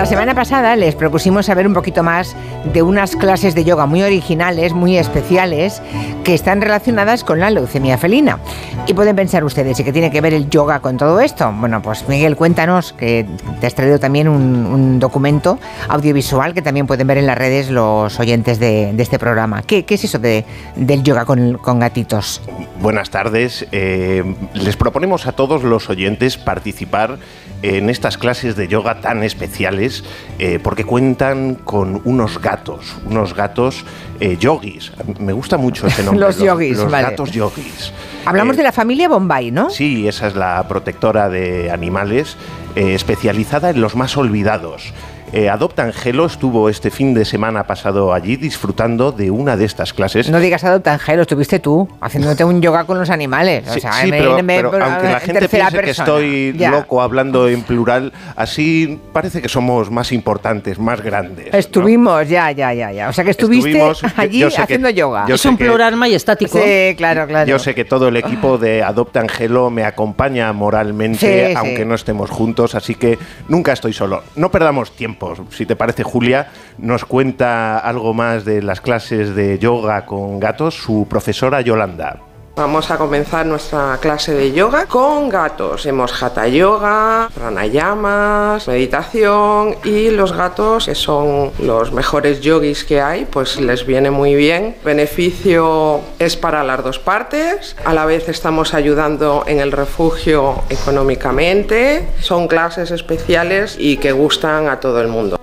La semana pasada les propusimos saber un poquito más de unas clases de yoga muy originales, muy especiales, que están relacionadas con la leucemia felina. Y pueden pensar ustedes, ¿y qué tiene que ver el yoga con todo esto? Bueno, pues Miguel, cuéntanos, que te has traído también un, documento audiovisual que también pueden ver en las redes los oyentes de, este programa. ¿Qué, es eso de, del yoga con, gatitos? Buenas tardes. Eh, les proponemos a todos los oyentes participar en estas clases de yoga tan especiales eh, porque cuentan con unos gatos, unos gatos eh, yogis. Me gusta mucho ese nombre. los yogis, los, gatos yogis. Hablamos de la familia Bombay, ¿no? Sí, esa es la protectora de animales especializada en los más olvidados. Eh, Adopta Angelo estuvo este fin de semana pasado allí disfrutando de una de estas clases. No digas Adopta Angelo, estuviste tú haciéndote un yoga con los animales. sí, pero, aunque la gente piense que estoy loco hablando en plural, así parece que somos más importantes, más grandes. Estuvimos, ya, ya, ya, ya. O sea que estuviste allí haciendo yoga. Es un plural majestático. Sí, claro, claro. Yo sé que todo el equipo de Adopta Angelo me acompaña moralmente, aunque no estemos juntos, así que nunca estoy solo. No perdamos tiempo si te parece, Julia nos cuenta algo más de las clases de yoga con gatos su profesora Yolanda. Vamos a comenzar nuestra clase de yoga con gatos. Hemos hatha yoga, pranayamas, meditación y los gatos, que son los mejores yogis que hay, pues les viene muy bien. beneficio es para las dos partes. A la vez estamos ayudando en el refugio económicamente. Son clases especiales y que gustan a todo el mundo.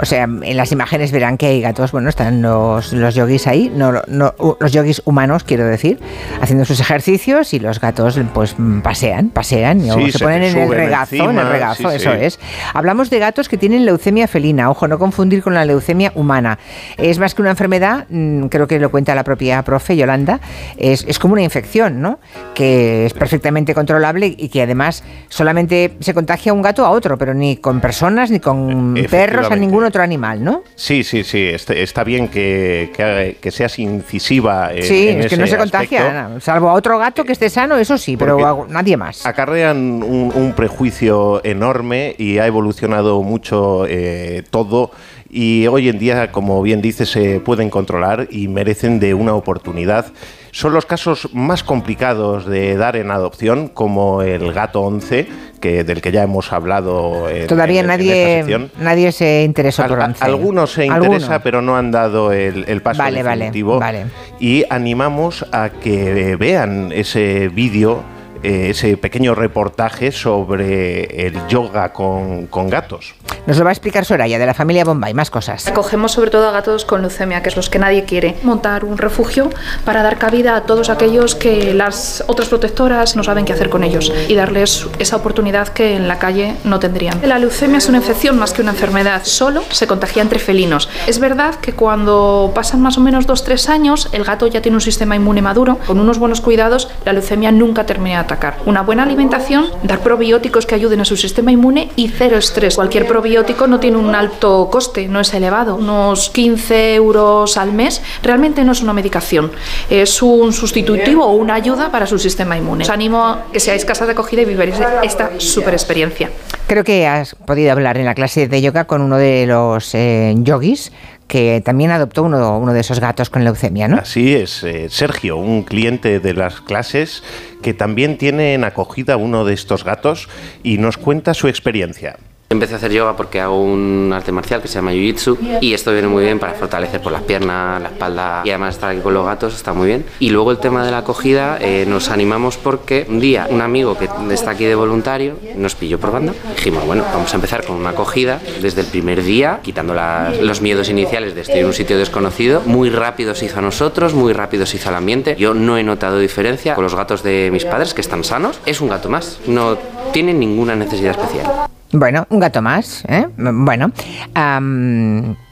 O sea, en las imágenes verán que hay gatos, bueno, están los, los yogis ahí, no, no, los yogis humanos, quiero decir, haciendo sus ejercicios y los gatos pues pasean, pasean, y se, ponen en el regazo, en el regazo, eso es. Hablamos de gatos que tienen leucemia felina, ojo, no confundir con la leucemia humana. Es más que una enfermedad, mm, creo que lo cuenta la propia profe Yolanda, es, es como una infección, ¿no? Que es perfectamente controlable y que además solamente se contagia un gato a otro, pero ni con personas, ni con perros, a ninguno otro animal, ¿no? Sí, sí, sí. Este, está bien que, que, seas incisiva. En, sí, es que no se contagia, salvo a otro gato que esté sano, eso sí, pero nadie más. Acarrean un, prejuicio enorme y ha evolucionado mucho eh, todo y hoy en día, como bien dice, se pueden controlar y merecen de una oportunidad. Son los casos más complicados de dar en adopción, como el gato 11, que, del que ya hemos hablado. Todavía nadie, nadie se interesó por 11. Algunos se interesa, pero no han dado el, paso definitivo. Vale, vale. Y animamos a que vean ese vídeo ese pequeño reportaje sobre el yoga con, gatos. Nos lo va a explicar Soraya, de la familia Bombay, más cosas. Acogemos sobre todo a gatos con leucemia, que es los que nadie quiere. Montar un refugio para dar cabida a todos aquellos que las otras protectoras no saben qué hacer con ellos y darles esa oportunidad que en la calle no tendrían. La leucemia es una infección más que una enfermedad, solo se contagia entre felinos. Es verdad que cuando pasan más o menos 2-3 años, el gato ya tiene un sistema inmune maduro, con unos buenos cuidados, la leucemia nunca termina una buena alimentación, dar probióticos que ayuden a su sistema inmune y cero estrés. Cualquier probiótico no tiene un alto coste, no es elevado, unos 15 euros al mes. Realmente no es una medicación, es un sustitutivo o una ayuda para su sistema inmune. Os animo a que seáis casa de acogida y viváis esta super experiencia. Creo que has podido hablar en la clase de yoga con uno de los eh, yogis que también adoptó uno, uno de esos gatos con leucemia, ¿no? Así es, eh, Sergio, un cliente de las clases que también tiene en acogida uno de estos gatos y nos cuenta su experiencia. Empecé a hacer yoga porque hago un arte marcial que se llama Jiu-Jitsu y esto viene muy bien para fortalecer por las piernas, la espalda y además estar aquí con los gatos está muy bien. Y luego el tema de la acogida, eh, nos animamos porque un día un amigo que está aquí de voluntario nos pilló por banda. Dijimos, bueno, vamos a empezar con una acogida desde el primer día, quitando los miedos iniciales de estar en un sitio desconocido. Muy rápido se hizo a nosotros, muy rápido se hizo al ambiente. Yo no he notado diferencia con los gatos de mis padres que están sanos. Es un gato más, no tiene ninguna necesidad especial. Bueno, un gato más. ¿eh? Bueno,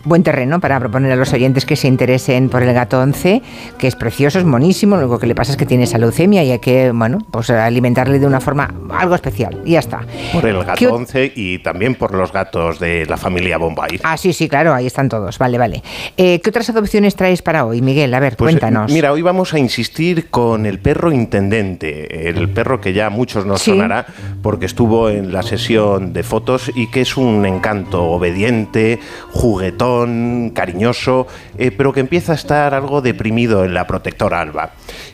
buen terreno para proponer a los oyentes que se interesen por el gato 11, que es precioso, es monísimo, lo único que le pasa es que tiene esa leucemia y hay que, bueno, pues alimentarle de una forma algo especial y ya está. Por el gato 11 y también por los gatos de la familia Bombay. Ah, sí, sí, claro, ahí están todos, vale, vale. Eh, ¿Qué otras adopciones traes para hoy, Miguel? A ver, pues, cuéntanos. Mira, hoy vamos a insistir con el perro intendente, el perro que ya muchos nos sonará porque estuvo en la sesión de fotos y que es un encanto obediente, juguetón, cariñoso, eh, pero que empieza a estar algo deprimido en la protectora Alba.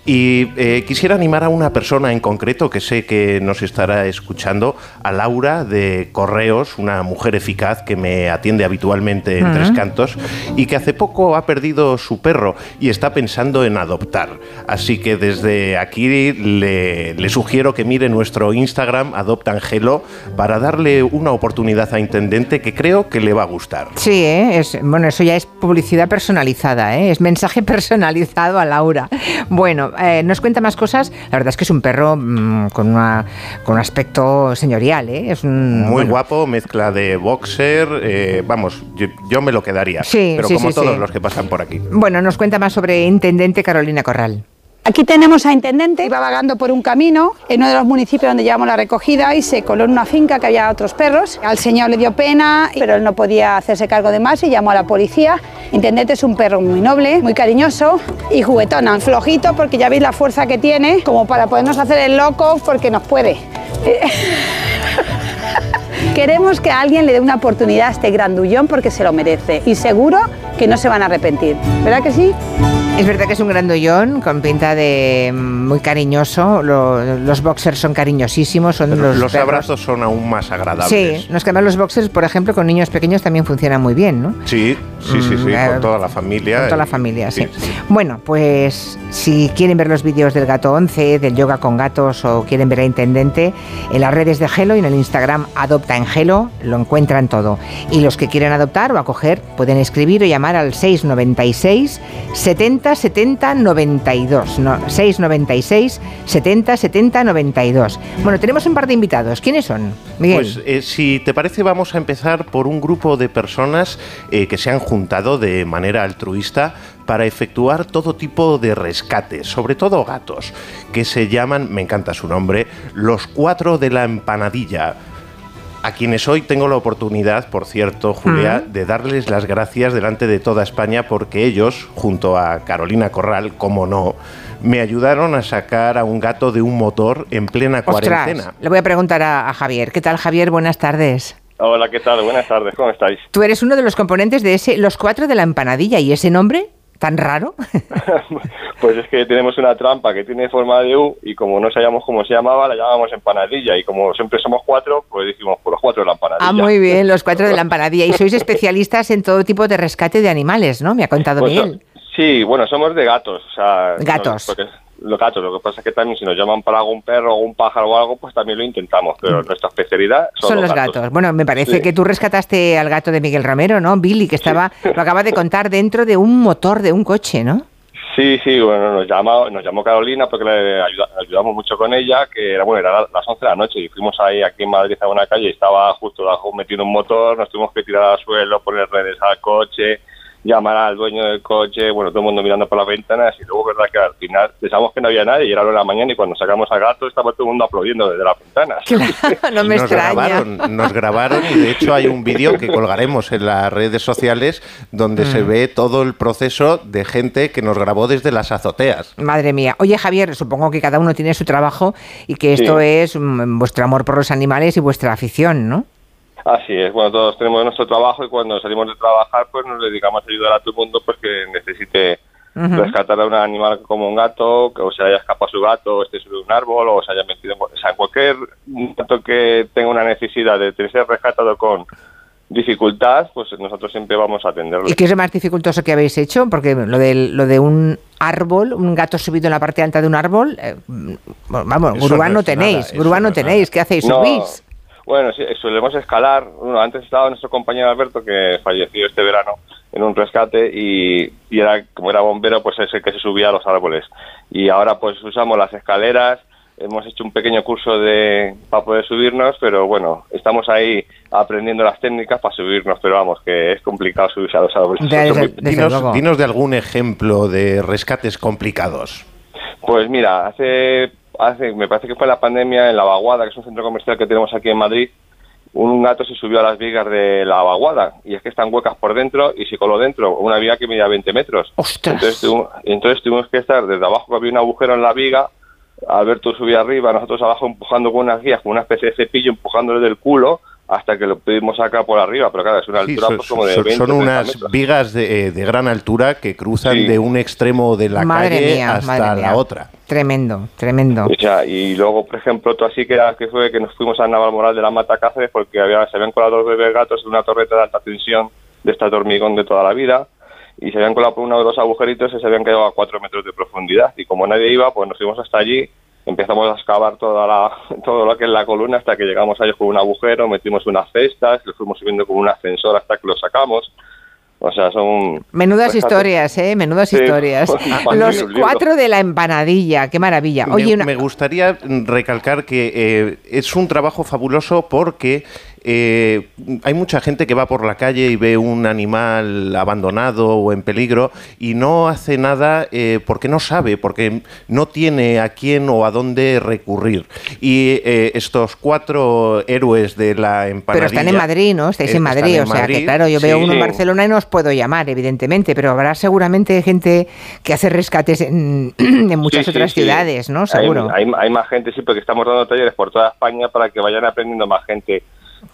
Y eh, quisiera animar a una persona en concreto que sé que nos estará escuchando, a Laura de Correos, una mujer eficaz que me atiende habitualmente en Tres Cantos y que hace poco ha perdido su perro y está pensando en adoptar. Así que desde aquí le, le sugiero que mire nuestro Instagram, Adopta Angelo, para darle una oportunidad a Intendente que creo que le va a gustar. Sí, ¿eh? es, bueno, eso ya es publicidad personalizada, ¿eh? es mensaje personalizado a Laura. Bueno, eh, nos cuenta más cosas. La verdad es que es un perro mm, con, una, con un aspecto señorial. ¿eh? Es un, Muy guapo, mezcla de boxer. Eh, vamos, yo, me lo quedaría. Sí, pero como todos los que pasan por aquí. Bueno, nos cuenta más sobre Intendente Carolina Corral. Aquí tenemos a Intendente, iba vagando por un camino en uno de los municipios donde llevamos la recogida y se coló en una finca que había otros perros. Al señor le dio pena, pero él no podía hacerse cargo de más y llamó a la policía. Intendente es un perro muy noble, muy cariñoso y juguetón, flojito porque ya veis la fuerza que tiene, como para podernos hacer el loco porque nos puede. Queremos que alguien le dé una oportunidad a este grandullón porque se lo merece y seguro que no se van a arrepentir. ¿Verdad que sí? Es verdad que es un grandullón con pinta de muy cariñoso. los boxers son cariñosísimos. Son los, los abrazos son aún más agradables. Sí, nos quedan los boxers, por ejemplo, con niños pequeños también funcionan muy bien, ¿no? Sí, sí, sí, sí, con toda la familia. Con toda la familia, sí. Bueno, pues si quieren ver los vídeos del gato 11, del yoga con gatos o quieren ver a Intendente, en las redes de Gelo y en el Instagram Adopta en Gelo lo encuentran todo. Y los que quieran adoptar o acoger pueden escribir o llamar al 696 70 70 92. No, 696 70 70 92. Bueno, tenemos un par de invitados. ¿Quiénes son? Pues eh, si te parece vamos a empezar por un grupo de personas eh, que se han juntado de manera altruista para efectuar todo tipo de rescates, sobre todo gatos, que se llaman, me encanta su nombre, los cuatro de la empanadilla a quienes hoy tengo la oportunidad, por cierto, Julia, de darles las gracias delante de toda España porque ellos, junto a Carolina Corral, como no, me ayudaron a sacar a un gato de un motor en plena cuarentena. Le voy a preguntar a, a Javier. ¿Qué tal, Javier? Buenas tardes. Hola, ¿qué tal? Buenas tardes, ¿cómo estáis? Tú eres uno de los componentes de ese Los Cuatro de la Empanadilla, ¿y ese nombre? Tan raro? pues es que tenemos una trampa que tiene forma de U y como no sabíamos cómo se llamaba, la llamamos empanadilla y como siempre somos cuatro, pues dijimos por pues los cuatro de la empanadilla. Ah, muy bien, los cuatro de la empanadilla. Y sois especialistas en todo tipo de rescate de animales, ¿no? Me ha contado pues, Miguel. Sí, bueno, somos de gatos. O sea, gatos los gatos. Lo que pasa es que también si nos llaman para algún perro o un pájaro o algo, pues también lo intentamos. Pero mm. nuestra especialidad son, los, gatos. Bueno, me parece que tú rescataste al gato de Miguel Ramero, ¿no? Billy, que estaba, lo acaba de contar, dentro de un motor de un coche, ¿no? Sí, sí, bueno, nos llamó, nos llamó Carolina porque le ayudamos mucho con ella, que era, bueno, era las 11 de la noche y fuimos ahí aquí en Madrid a una calle y estaba justo debajo metido un motor, nos tuvimos que tirar al suelo, poner redes al coche, llamar al dueño del coche, bueno, todo el mundo mirando por las ventanas y luego verdad que al final pensamos que no había nadie y era hora de la mañana y cuando sacamos al gato estaba todo el mundo aplaudiendo desde las ventanas. no me nos Grabaron, nos grabaron y de hecho hay un vídeo que colgaremos en las redes sociales donde se mm. ve todo el proceso de gente que nos grabó desde las azoteas. Madre mía. Oye Javier, supongo que cada uno tiene su trabajo y que esto es mm, vuestro amor por los animales y vuestra afición, ¿no? Así es, bueno, todos tenemos nuestro trabajo y cuando salimos de trabajar pues nos dedicamos a ayudar a todo el mundo pues que necesite rescatar a un animal como un gato, que o se haya escapado su gato, o esté sobre un árbol, o se haya metido en, o sea, cualquier gato que tenga una necesidad de ser rescatado con dificultad, pues nosotros siempre vamos a atenderlo. ¿Y qué es lo más dificultoso que habéis hecho? Porque lo de, lo de un árbol, un gato subido en la parte alta de un árbol, eh, vamos, grúa no, tenéis, grúa no tenéis, ¿qué hacéis? ¿Subís? Bueno, sí, solemos escalar. Bueno, antes estaba nuestro compañero Alberto, que falleció este verano en un rescate y, era como era bombero, pues es el que se subía a los árboles. Y ahora pues usamos las escaleras, hemos hecho un pequeño curso de para poder subirnos, pero bueno, estamos ahí aprendiendo las técnicas para subirnos, pero vamos, que es complicado subirse a los árboles. dinos, dinos de algún ejemplo de rescates complicados. Pues mira, hace, hace, me parece que fue la pandemia en La Vaguada, que es un centro comercial que tenemos aquí en Madrid, un gato se subió a las vigas de la vaguada y es que están huecas por dentro y se coló dentro, una viga que medía 20 metros. Entonces, entonces tuvimos que estar desde abajo, que había un agujero en la viga, Alberto subía arriba, nosotros abajo empujando con unas guías, con una especie de cepillo empujándole del culo hasta que lo pudimos sacar por arriba, pero claro, es una altura pues, como de 20 Son unas vigas eh, de, gran altura que cruzan de un extremo de la calle hasta la otra. Tremendo, tremendo. y luego, por ejemplo, otro así que, que fue que nos fuimos a Navalmoral de la Mata Cáceres porque había, se habían colado dos bebés gatos en una torreta de alta tensión de esta hormigón de toda la vida y se habían colado por uno de los agujeritos y se habían quedado a cuatro metros de profundidad y como nadie iba, pues nos fuimos hasta allí empezamos a excavar toda la, todo lo que es la columna hasta que llegamos a ellos con un agujero, metimos unas cestas, lo fuimos subiendo con un ascensor hasta que lo sacamos. O sea, son... Menudas historias, ¿eh? Menudas historias. Los cuatro de la empanadilla, qué maravilla. Oye, me, gustaría recalcar que eh, es un trabajo fabuloso porque eh, hay mucha gente que va por la calle y ve un animal abandonado o en peligro y no hace nada eh, porque no sabe, porque no tiene a quién o a dónde recurrir. Y eh, estos cuatro héroes de la empanadilla... Pero están en Madrid, ¿no? Estáis en Madrid, o sea que claro, yo veo uno en Barcelona y no os puedo llamar, evidentemente, pero habrá seguramente gente que hace rescates en, muchas otras ciudades, ¿no? Seguro. Hay, hay, más gente, sí, porque estamos dando talleres por toda España para que vayan aprendiendo más gente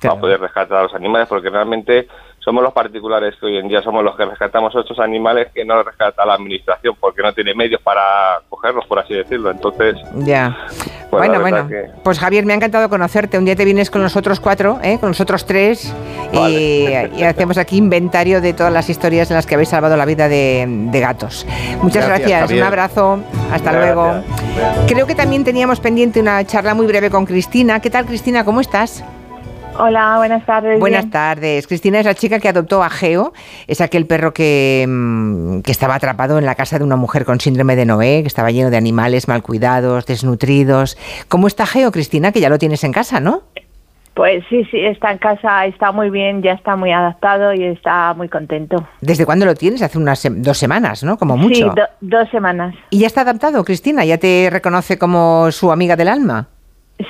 para poder rescatar a los animales, porque realmente somos los particulares que hoy en día somos los que rescatamos a estos animales que no rescata la administración, porque no tiene medios para cogerlos, por así decirlo. Entonces, ya. Pues bueno, bueno. Pues Javier, me ha encantado conocerte. Un día te vienes con nosotros cuatro, ¿eh? con nosotros tres, y, hacemos aquí inventario de todas las historias en las que habéis salvado la vida de, gatos. Muchas gracias, un abrazo, hasta luego. Creo que también teníamos pendiente una charla muy breve con Cristina. ¿Qué tal, Cristina? ¿Cómo estás? Hola, buenas tardes. Buenas tardes. Cristina es la chica que adoptó a Geo, es aquel perro que, mm, que, estaba atrapado en la casa de una mujer con síndrome de Noé, que estaba lleno de animales mal cuidados, desnutridos. ¿Cómo está Geo, Cristina? Que ya lo tienes en casa, ¿no? Pues sí, sí, está en casa, está muy bien, ya está muy adaptado y está muy contento. ¿Desde cuándo lo tienes? Hace unas dos semanas, ¿no? Como mucho. Sí, dos semanas. ¿Y ya está adaptado, Cristina? ¿Ya te reconoce como su amiga del alma?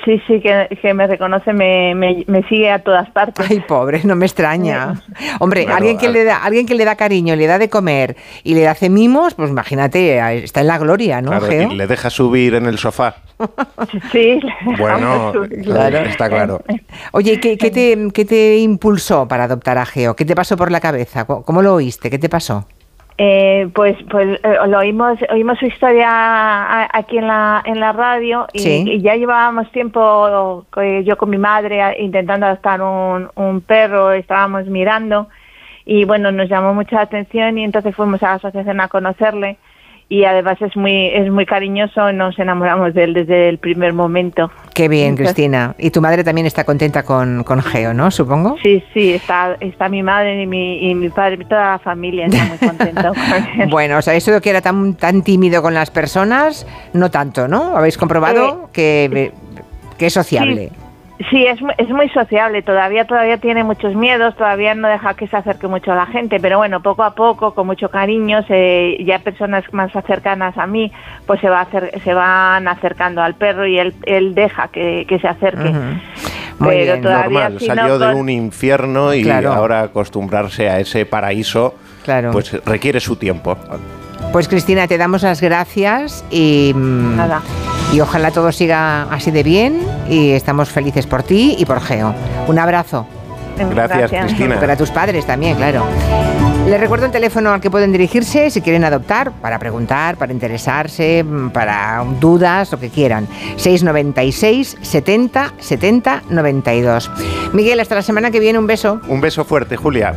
Sí, sí, que, me reconoce, me, me, sigue a todas partes. Ay, pobre, no me extraña. Hombre, alguien que le da, alguien que le da cariño, le da de comer y le hace mimos, pues imagínate, está en la gloria, ¿no? Claro, y le deja subir en el sofá. Sí. Bueno, claro. está claro. Oye, ¿qué, qué, te, ¿qué te impulsó para adoptar a Geo? ¿Qué te pasó por la cabeza? ¿Cómo lo oíste? ¿Qué te pasó? Eh, pues pues eh, lo oímos oímos su historia aquí en la en la radio y, ya llevábamos tiempo yo con mi madre intentando adoptar un, un perro estábamos mirando y bueno nos llamó mucha atención y entonces fuimos a la asociación a conocerle y además es muy es muy cariñoso, nos enamoramos de él desde el primer momento. Qué bien, Cristina. Y tu madre también está contenta con, con Geo, ¿no? Supongo. Sí, sí, está, está mi madre y mi, y mi padre, toda la familia está muy contenta. bueno, o sea, eso de que era tan, tan tímido con las personas, no tanto, ¿no? ¿Habéis comprobado que, que es sociable? Sí, es, es muy sociable, todavía todavía tiene muchos miedos, todavía no deja que se acerque mucho a la gente, pero bueno, poco a poco, con mucho cariño, se, ya personas más cercanas a mí, pues se, va se van acercando al perro y él, él deja que, se acerque. pero todavía normal, salió de un infierno y ahora acostumbrarse a ese paraíso, pues requiere su tiempo. Pues Cristina, te damos las gracias y, mm, y ojalá todo siga así de bien y estamos felices por ti y por Geo. Un abrazo. Gracias, Cristina. Para tus padres también, claro. Les recuerdo el teléfono al que pueden dirigirse si quieren adoptar, para preguntar, para interesarse, para dudas, lo que quieran. 696 70 70 92. Miguel, hasta la semana que viene, un beso. Un beso fuerte, Julia.